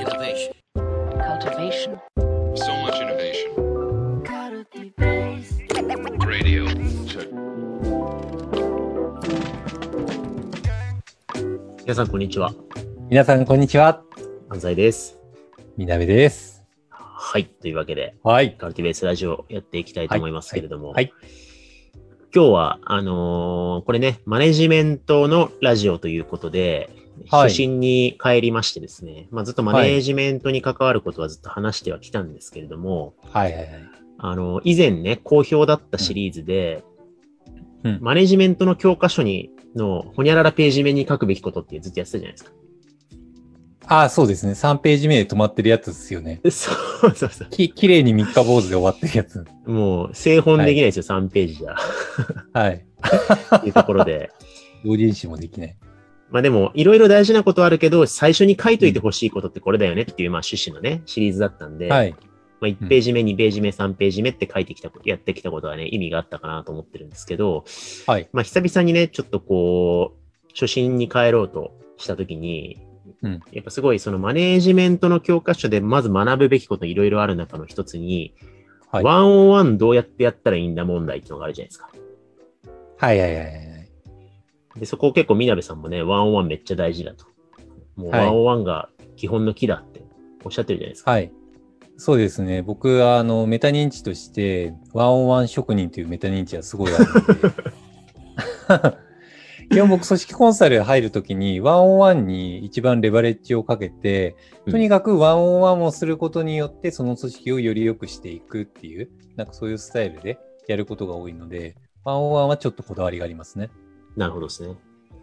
Innovation. cultivation, So much innovation. Radio. Check. 皆さん、こんにちは。皆さん、こんにちは。安西です。みなべです。はい。というわけで、はい。カルティベースラジオやっていきたいと思いますけれども、はい。今日は、あのーこれね、マネジメントのラジオということで、はい初心に帰りましてですね、まあ、ずっとマネジメントに関わることはずっと話してはきたんですけれども、はいはいはい。あの以前ね、好評だったシリーズで、うんマネジメントの教科書にの、ほにゃららページ目に書くべきことってずっとやってたじゃないですか。ああ、そうですね。3ページ目で止まってるやつですよね。そうそうそう。き、綺麗に三日坊主で終わってるやつ。もう、製本できないですよ、3ページじゃ。はい。っていうところで。同人誌もできない。まあでも、いろいろ大事なことはあるけど、最初に書いといてほしいことってこれだよねっていう、まあ趣旨のね、シリーズだったんで、はい。まあ1ページ目、2ページ目、3ページ目って書いてきたこと、やってきたことはね、意味があったかなと思ってるんですけど、はい。まあ久々にね、ちょっとこう、初心に帰ろうとしたときに、うんやっぱすごいそのマネージメントの教科書でまず学ぶべきこといろいろある中の一つに、はい。ワンオンワンどうやってやったらいいんだ問題っていうのがあるじゃないですか。はいはいはいはい。で、そこを結構、みなべさんもね、ワンオンワンめっちゃ大事だと。もう、はいワンオンワンが基本の木だっておっしゃってるじゃないですか。はい。そうですね。僕は、あの、メタ認知として、ワンオンワン職人というメタ認知はすごいあるので、基本僕、組織コンサル入るときに、ワンオンワンに一番レバレッジをかけて、とにかくワンオンワンをすることによって、その組織をより良くしていくっていう、なんかそういうスタイルでやることが多いので、ワンオンワンはちょっとこだわりがありますね。なるほどですね。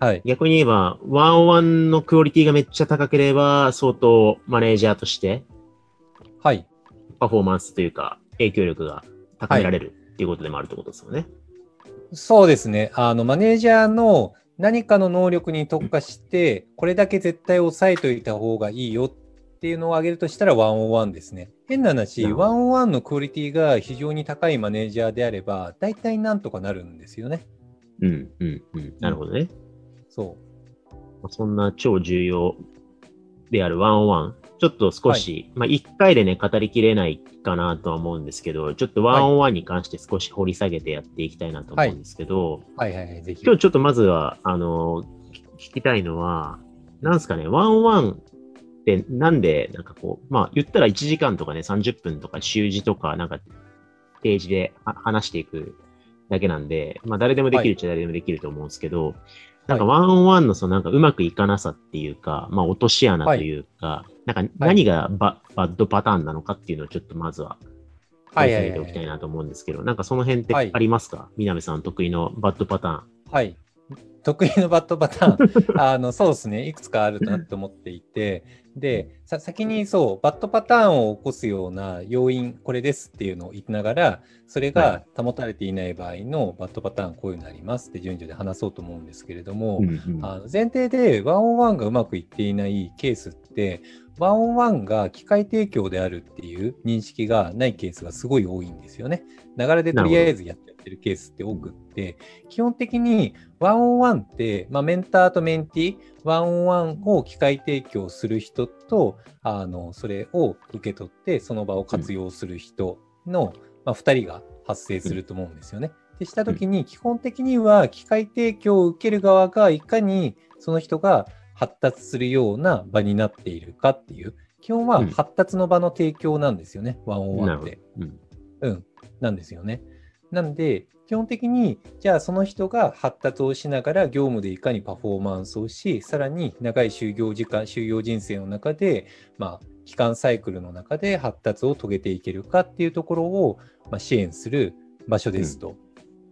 はい。逆に言えば、ワンワンのクオリティがめっちゃ高ければ、相当マネージャーとして、はい。パフォーマンスというか、影響力が高められるっていうことでもあるってことですよね。そうですね。あの、マネージャーの何かの能力に特化して、これだけ絶対押さえといた方がいいよっていうのを挙げるとしたら、ワンオンワンですね。変な話、ワンオンワンのクオリティが非常に高いマネージャーであれば、大体なんとかなるんですよね。うん、うん、うん。なるほどね。そまあそんな超重要であるワンオンワン。ちょっと少し、まあ一回でね、語りきれないかなとは思うんですけど、ちょっとワンオンワンに関して少し掘り下げてやっていきたいなと思うんですけど、う。はいはいはい。ぜひ。今日ちょっとまずは、あの、聞聞きたいのは、なんすかね、ワンオンワンってなんで、なんかこう、まあ言ったら1時間とかね、30分とか習字とか、なんか、ページでは話していくだけなんで、まあ誰でもできるっちゃ誰でもできると思うんですけど、なんかワンオンワンのそのなんかうまくいかなさっていうか、まあ落とし穴というか、なんか何がバ,、バッドパターンなのかっていうのをちょっとまずは、はいはいはい掘り下げておきたいなと思うんですけど、なんかその辺ってはいありますか、南さん得意のバッドパターン。はい。得意のバッドパターン。あの、そうですね。いくつかあるなと思っていて、で、さ先にそう、バッドパターンを起こすような要因、これですっていうのを言いながら、それはが保たれていない場合のバッドパターン、こういうのありますって順序で話そうと思うんですけれども、うんうん。あの前提でワンオンワンがうまくいっていないケースって、ワンオンワンが機械提供であるっていう認識がないケースがすごい多いんですよね。流れでとりあえずやってるケースって多くって、基本的にワンオンワンって、まあ、メンターとメンティー、ワンオンワンを機械提供する人と、あのそれを受け取って、その場を活用する人の、まあ、2人が発生すると思うんですよね。でしたときに、基本的には機械提供を受ける側がいかにその人が発達するような場になっているかっていう、基本はうん発達の場の提供なんですよね、ワンオンワンって。。うんうん、なんですよね。なんで、基本的に、じゃあその人が発達をしながら業務でいかにパフォーマンスをし、さらに長い就業時間、就業人生の中で、まあ、期間サイクルの中で発達を遂げていけるかっていうところを、まあ、支援する場所ですと。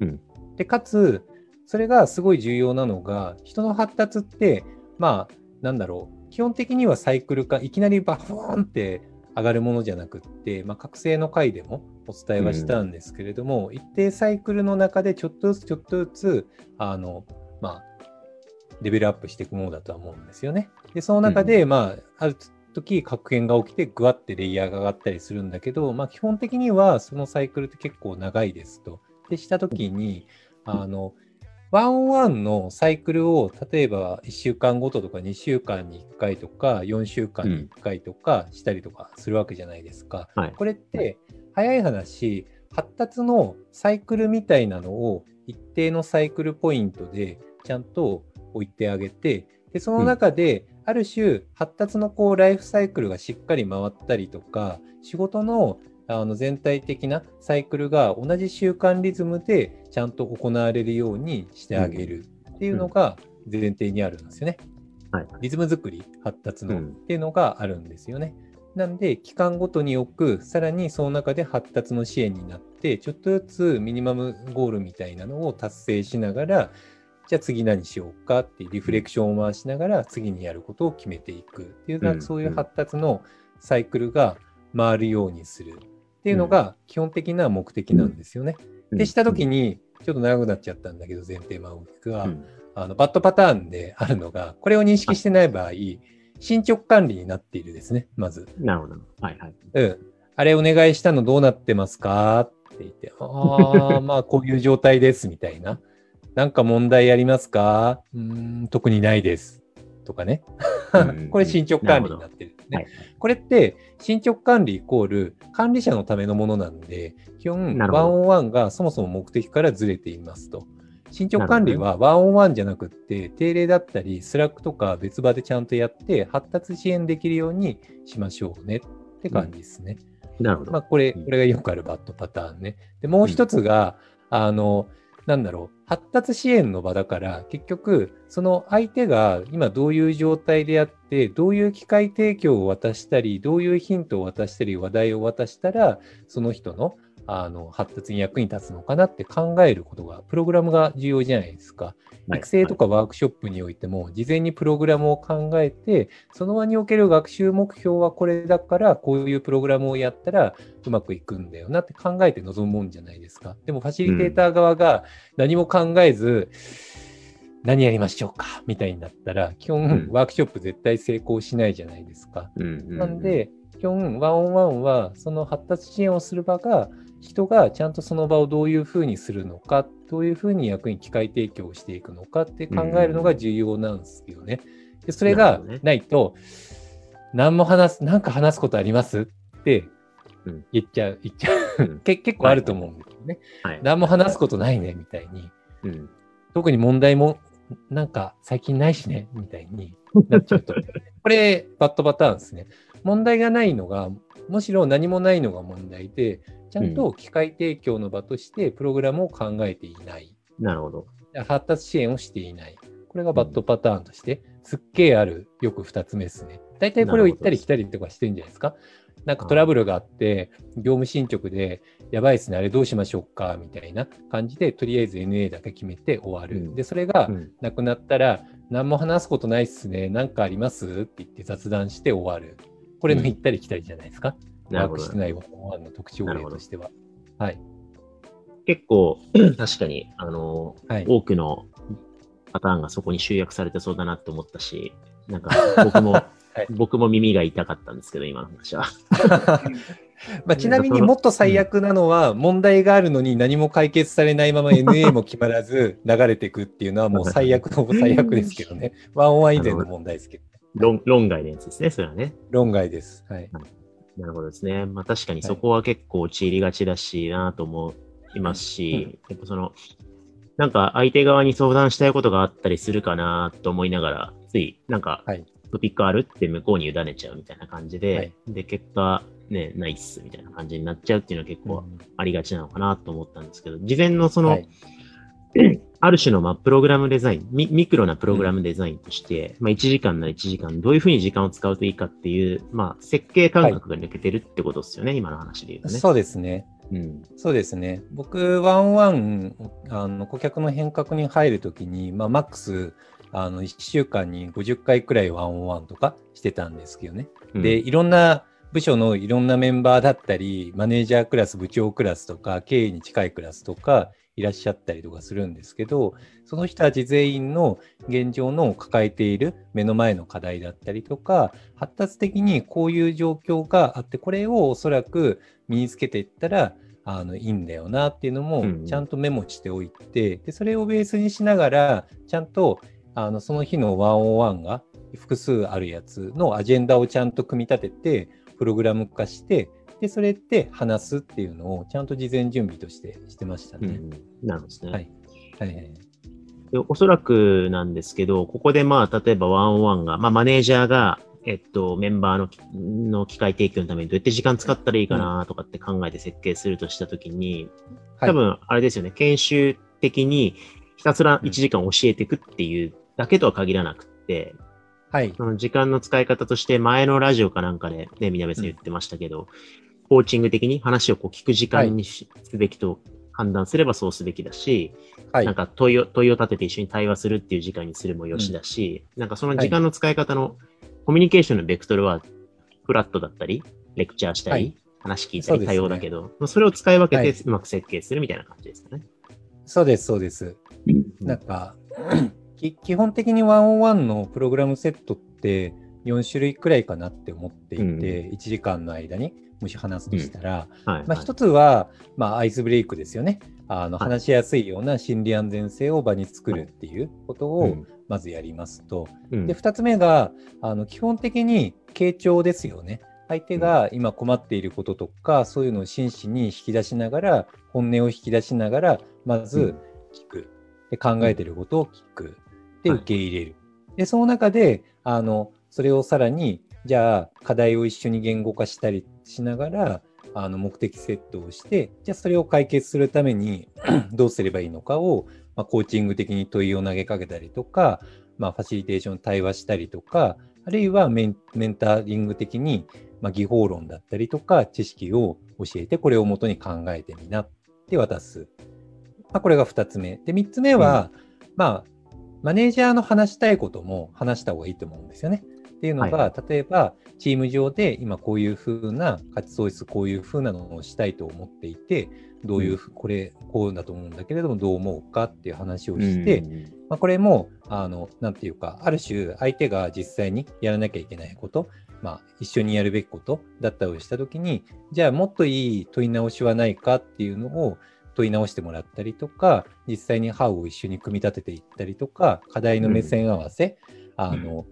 うん。うん。で、かつ、それがすごい重要なのが、人の発達って、まあ、なんだろう、基本的にはサイクル化、いきなりバフーンって上がるものじゃなくって、まあ、覚醒の回でもお伝えはしたんですけれども、一定サイクルの中でちょっとずつちょっとずつ、あの、まあ、レベルアップしていくものだとは思うんですよね。で、その中で、まあ、ある時、確変が起きて、ぐわってレイヤーが上がったりするんだけど、まあ、基本的にはそのサイクルって結構長いですと。で、した時に、あの、ワンオンワンのサイクルを例えば1週間ごととか2週間に1回とか4週間に1回とかしたりとかするわけじゃないですか。はい。これって早い話発達のサイクルみたいなのを一定のサイクルポイントでちゃんと置いてあげてでその中である種発達のこうライフサイクルがしっかり回ったりとか仕事のあの全体的なサイクルが同じ習慣リズムでちゃんと行われるようにしてあげるっていうのが前提にあるんですよね。はい。リズム作り、発達の、うんっていうのがあるんですよね。なんで、期間ごとに置く、さらにその中で発達の支援になって、ちょっとずつミニマムゴールみたいなのを達成しながら、じゃあ次何しようかっていうリフレクションを回しながら次にやることを決めていくっていう、うんそういう発達のサイクルが回るようにするっていうのが基本的な目的なんですよね。でしたときに、ちょっと長くなっちゃったんだけど、前提マウキが、うんあのバッドパターンであるのが、これを認識してない場合、進捗管理になっているですね、まず。なるほど。はいはい。うん。あれお願いしたのどうなってますかって言って、ああ、まあこういう状態です、みたいな。なんか問題ありますか？うーん、特にないです。とかねうん。これ進捗管理になってるね。はいこれって進捗管理イコール管理者のためのものなんで、基本ワンオンワンがそもそも目的からずれていますと。進捗管理はワンオンワンじゃなくって、定例だったり、 Slack とか別場でちゃんとやって、発達支援できるようにしましょうねって感じですね。なるほど。まあ、これ、うんこれがよくあるバッドパターンね。で、もう一つが、あの、なんだろう、発達支援の場だから、結局、その相手が今どういう状態であって、どういう機会提供を渡したり、どういうヒントを渡したり、話題を渡したら、その人のあの発達に役に立つのかなって考えることが、プログラムが重要じゃないですか。はい育成とかワークショップにおいても、事前にプログラムを考えて、その場における学習目標はこれだから、こういうプログラムをやったらうまくいくんだよなって考えて臨むもんじゃないですか。でも、ファシリテーター側が何も考えず、何やりましょうかみたいになったら、基本、うんワークショップ絶対成功しないじゃないですか。なん、で、基本、ワンオンワンは、その発達支援をする場が、人がちゃんとその場をどういうふうにするのか、どういうふうに役に機会提供をしていくのかって考えるのが重要なんですよね。でそれがないと、何も話す、なんか話すことあります？ってうん言っちゃう、言っちゃう。うん け結構あると思うんですよね。はい。何も話すことないね、みたいに。うん特に問題も、なんか最近ないしね、みたいになっちゃうと。これ、バッドパターンですね。問題がないのが、むしろ何もないのが問題で、ちゃんと機械提供の場としてプログラムを考えていない。なるほど。発達支援をしていない。これがバッドパターンとして、すっげえある、よく二つ目ですね。大体これを行ったり来たりとかしてるんじゃないですか。なんかトラブルがあって、業務進捗で、やばいですね、あれどうしましょうか、みたいな感じで、とりあえず NA だけ決めて終わる。うんで、それがうんなくなったら、何も話すことないっすね、なんかあります？って言って雑談して終わる。これの行ったり来たりじゃないですか？ワーなるほどクしてないワンワンの特徴例としては。はい。結構、確かに、あの、はい。多くのパターンがそこに集約されてそうだなって思ったし、なんか 僕も、い僕も耳が痛かったんですけど、今の話は。まあ、ちなみにもっと最悪なのは、問題があるのに何も解決されないまま NA も決まらず流れていくっていうのはもう最悪の 最悪ですけどね。ワンオンワン以前の問題ですけど。論論外のやつですね、それはね。論外です。はい。なるほどですね。まあ確かにそこは結構陥りがちだしなと思いますし、やっぱその、なんか相手側に相談したいことがあったりするかなと思いながら、ついなんかはいトピックあるって向こうに委ねちゃうみたいな感じで、はいで、結果、ね、ないっすみたいな感じになっちゃうっていうのは結構うんありがちなのかなと思ったんですけど、事前のその、はいある種の、まあ、プログラムデザイン、ミミクロなプログラムデザインとして、まあ、1時間なら1時間、どういうふうに時間を使うといいかっていう、まあ、設計感覚が抜けてるってことですよね、今の話で言うとね。そうですね。うん。そうですね。僕、ワンワン、あの、顧客の変革に入るときに、まあ、マックス、あの、1週間に50回くらいワンワンとかしてたんですけどね。うんで、いろんな部署のいろんなメンバーだったり、マネージャークラス、部長クラスとか、経営に近いクラスとか、いらっしゃったりとかするんですけど、その人たち全員の現状の抱えている目の前の課題だったりとか、発達的にこういう状況があって、これをおそらく身につけていったら、あのいいんだよなっていうのもうんちゃんとメモしておいて、でそれをベースにしながらちゃんとあのその日の101が複数あるやつのアジェンダをちゃんと組み立ててプログラム化してでそれで話すっていうのをちゃんと事前準備としてしてましたね。うんうん。なるほどですね。はい。はいはい。でおそらくなんですけど、ここでまあ、例えばワンオンワンが、まあ、マネージャーが、えっと、メンバーのきの機械提供のためにどうやって時間使ったらいいかなとかって考えて設計するとしたときに、はい。多分、あれですよね、研修的にひたすら1時間教えていくっていうだけとは限らなくって、はい。その時間の使い方として前のラジオかなんかでね、みなべさん言ってましたけど、コーチング的に話をこう聞く時間にしすべきと判断すればそうすべきだし、はい。なんか問いを問いを立てて一緒に対話するっていう時間にするもよしだし、なんかその時間の使い方の、コミュニケーションのベクトルはフラットだったり、レクチャーしたり、はい。話聞いたり多様だけど、まあそれを使い分けはい。てうまく設計するみたいな感じですかね。そうですそうです。なんか、き基本的に101のプログラムセットって4種類くらいかなって思っていて、うん1時間の間にもし話すとしたら、はい。まあ、はい一つは、まあ、アイスブレイクですよね。あのはい話しやすいような心理安全性を場に作るっていうことをうんまずやりますと、うんで2つ目があの基本的に傾聴ですよね。相手が今困っていることとか、そういうのを真摯に引き出しながら、本音を引き出しながら、まず聞く。で考えていることを聞く。で、はい受け入れる。で、その中で、あの、それをさらに、じゃあ、課題を一緒に言語化したりしながら、あの目的セットをして、じゃあそれを解決するために どうすればいいのかを、まあ、コーチング的に問いを投げかけたりとか、まあ、ファシリテーション対話したりとか、あるいはメンメンタリング的に、まあ、技法論だったりとか、知識を教えて、これをもとに考えてみなって渡す。まあ、これが2つ目。で、3つ目は、まあ、マネージャーの話したいことも話した方がいいと思うんですよね。っていうのが、は例えば、チーム上で今こういうふうな価値創出、こういうふうなのをしたいと思っていて、どういうふう、これ、こうだと思うんだけれども、どう思うかっていう話をして、うんまあ、これも、あの、なんていうか、ある種、相手が実際にやらなきゃいけないこと、まあ、一緒にやるべきことだったりしたときに、じゃあ、もっといい問い直しはないかっていうのを問い直してもらったりとか、実際に How を一緒に組み立てていったりとか、課題の目線合わせ、あの、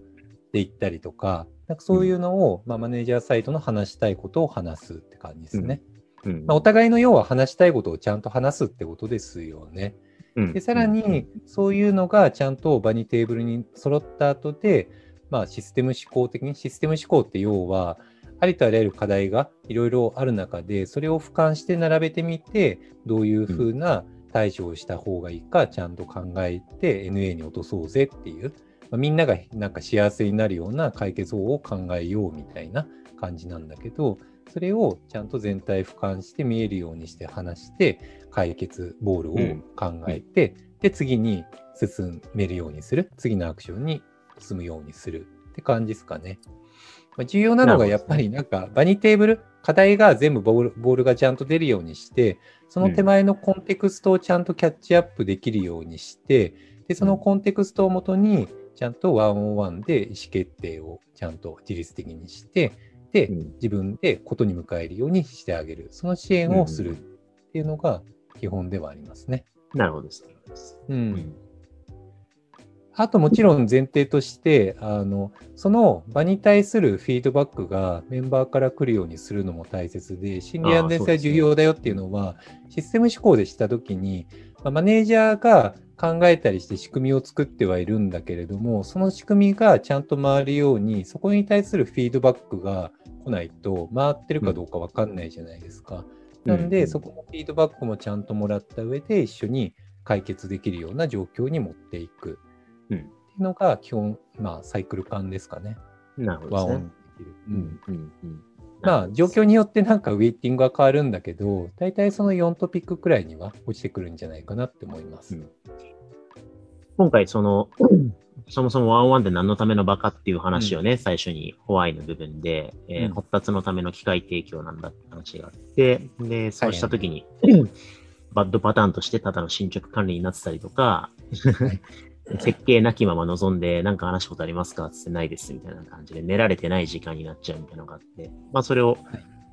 でいったりとか、なんかそういうのを、まあ、マネージャーサイトの話したいことを話すって感じですね。うん。まあ、お互いの要は話したいことをちゃんと話すってことですよね。うん。で、さらに、そういうのがちゃんと場にテーブルに揃った後で、まあ、システム思考的に、システム思考って要は、ありとあらゆる課題がいろいろある中で、それを俯瞰して並べてみて、どういうふうな対処をした方がいいか、ちゃんと考えて NA に落とそうぜっていう、まあ、みんながなんか幸せになるような解決法を考えようみたいな感じなんだけど、それをちゃんと全体俯瞰して見えるようにして話して、解決ボールを考えて、で、次に進めるようにする。次のアクションに進むようにするって感じですかね。まあ、重要なのがやっぱりなんか場にテーブル、課題が全部ボールボールがちゃんと出るようにして、その手前のコンテクストをちゃんとキャッチアップできるようにして、で、そのコンテクストをもとに、ちゃんとワンオンワンで意思決定をちゃんと自律的にして、で、うん自分でことに迎えるようにしてあげる。その支援をするっていうのが基本ではありますね。なるほどです。う。うんんあともちろん前提として、あの、その場に対するフィードバックがメンバーから来るようにするのも大切で、心理安全性は重要だよっていうのは、システム思考でしたときに、まあマネージャーが考えたりして仕組みを作ってはいるんだけれども、その仕組みがちゃんと回るように、そこに対するフィードバックが来ないと、回ってるかどうかわかんないじゃないですか。なんで、うんそこのフィードバックもちゃんともらった上で、一緒に解決できるような状況に持っていく。うん。っていうのが基本、まあ、サイクル感ですかね。なるほどね。ンできる。ううんんうんうん。まあ、状況によってなんかウェイティングが変わるんだけど、大体その4トピックくらいには落ちてくるんじゃないかなって思います。うん。今回、その、そもそもワンワンって何のための場かっていう話をね、最初にホワイの部分で、えーうん。発達のための機械提供なんだって話があって、で、そうしたときに、バッドパターンとしてただの進捗管理になってたりとか、設計なきまま望んで、なんか話したことありますか？つってないですみたいな感じで、寝られてない時間になっちゃうみたいなのがあって、まあそれを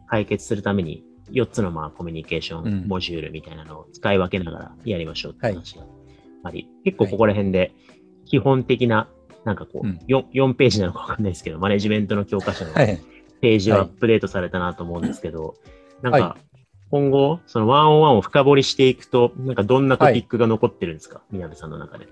解決するために、4つのまあコミュニケーショうんンモジュールみたいなのを使い分けながらやりましょうって話があり、結構ここら辺で基本的な、なんかこう、うん。4, 4ページなのかわかんないですけど、マネジメントの教科書のはい。ページははいアップデートされたなと思うんですけど、なんはか、今後、そのワンオンワンを深掘りしていくと、なんかどんなトピックが残ってるんですか、宮部さんの中で。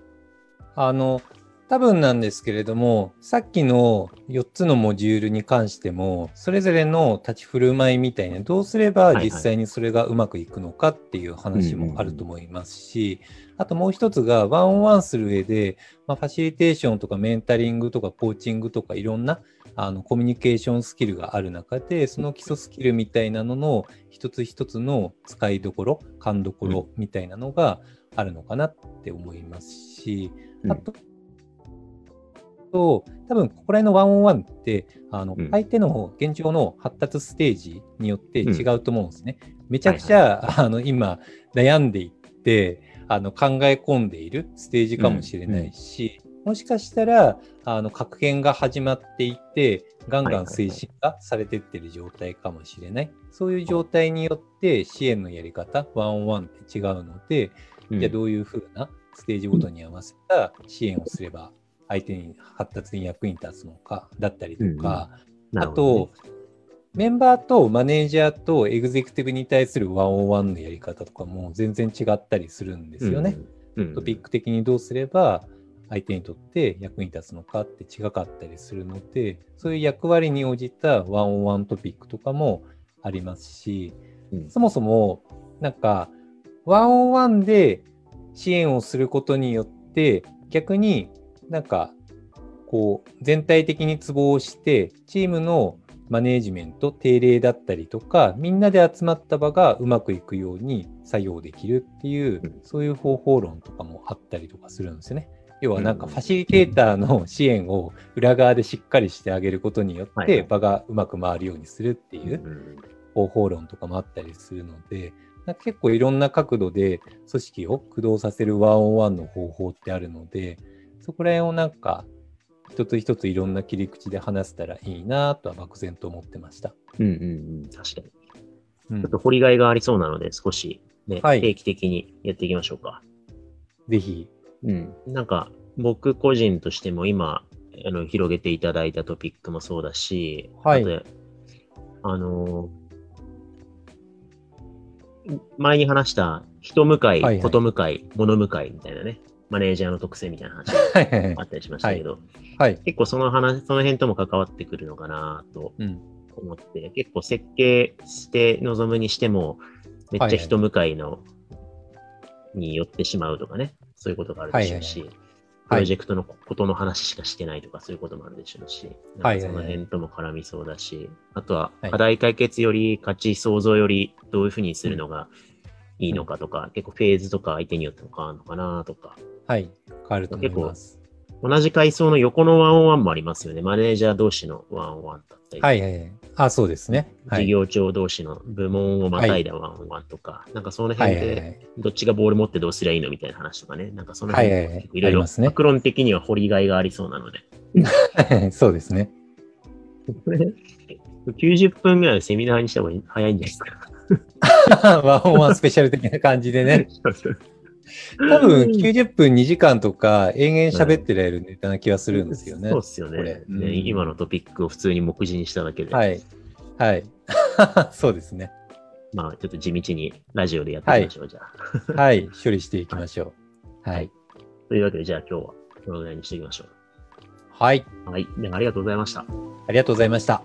あの、多分なんですけれども、さっきの4つのモジュールに関しても、それぞれの立ち振る舞いみたいな、どうすれば実際にそれがうまくいくのかっていう話もあると思いますし、あともう一つが、ワンオンワンする上で、まあ、ファシリテーションとかメンタリングとかコーチングとかいろんなあのコミュニケーションスキルがある中で、その基礎スキルみたいなのの一つ一つの使いどころ、勘どころみたいなのがあるのかなって思いますし、うんあと、と多分ここら辺のワンオンワンって、あのうん相手の現状の発達ステージによって違うと思うんですね。めちゃくちゃ、あの今悩んでいってあの考え込んでいるステージかもしれないし、もしかしたらあの格変が始まっていて、ガンガン推進がされてってる状態かもしれない。そういう状態によって支援のやり方、ワンオンワンって違うので、うんじゃあどういうふうなステージごとに合わせた支援をすれば相手に発達に役に立つのかだったりとか、あなるほどね。と、メンバーとマネージャーとエグゼクティブに対するワンオンワンのやり方とかも全然違ったりするんですよね。。うんうん。トピック的にどうすれば相手にとって役に立つのかって違かったりするので、そういう役割に応じたワンオンワントピックとかもありますし、うん。そもそもなんかワンオンワンで支援をすることによって逆になんかこう全体的にツボをしてチームのマネージメント、定例だったりとか、みんなで集まった場がうまくいくように作業できるっていう、うん。そういう方法論とかもあったりとかするんですよね。要はなんかうん。ファシリテーターの支援を裏側でしっかりしてあげることによって場がうまく回るようにするっていううん。方法論とかもあったりするので、なんか結構いろんな角度で組織を駆動させるワンオンワンの方法ってあるので、そこら辺をなんか一つ一ついろんな切り口で話せたらいいなとは漠然と思ってました。うんうんうん、確かに。うんちょっと掘りがいがありそうなので、少し、ね、はい定期的にやっていきましょうか。ぜひ。うん。なんか、僕個人としても今、あの、広げていただいたトピックもそうだし、はいあとあのー前に話した人向かい、はいはい。こと向かい、物向かいみたいなね、マネージャーの特性みたいな話はいはいはい。があったりしましたけど、はい。結構その話、その辺とも関わってくるのかなとうん。思って、結構設計して望むにしても、めっちゃ人向かいの、に寄ってしまうとかね、そういうことがあるでしょうし、はいプロジェクトのことの話しかしてないとか、そういうこともあるでしょうし、はいその辺とも絡みそうだし、あとははい課題解決より価値創造よりどういうふうにするのがいいのかとか、結構フェーズとか相手によっても変わるのかなとか、はい。変わると思います。同じ階層の横のワンオンワンもありますよね。マネージャー同士のワンオンワンだったり、はいはいはい。あ、そうですね。はい。事業長同士の部門をまたいだワンオンワンとか、なんかそのは辺でいはいはい。どっちがボール持ってどうすりゃいいのみたいな話とかね、なんかそのはい辺はいはいいろいろありますね学論的には掘りがいがありそうなので。そうですね。これ90分ぐらいのセミナーにした方が早いんじゃないですか。ワンオンワンスペシャル的な感じでね。多分90分2時間とか延々喋ってられるネタな気がするんですよね。そうですよねうんね。今のトピックを普通に目次にしただけで、はい。はい。そうですね。まあちょっと地道にラジオでやっていきましょう、じゃあ。はい。処理していきましょう。はい。というわけで、じゃあ今日はこのぐらいにしていきましょはい。う。はい。ではありがとうございました。ありがとうございました。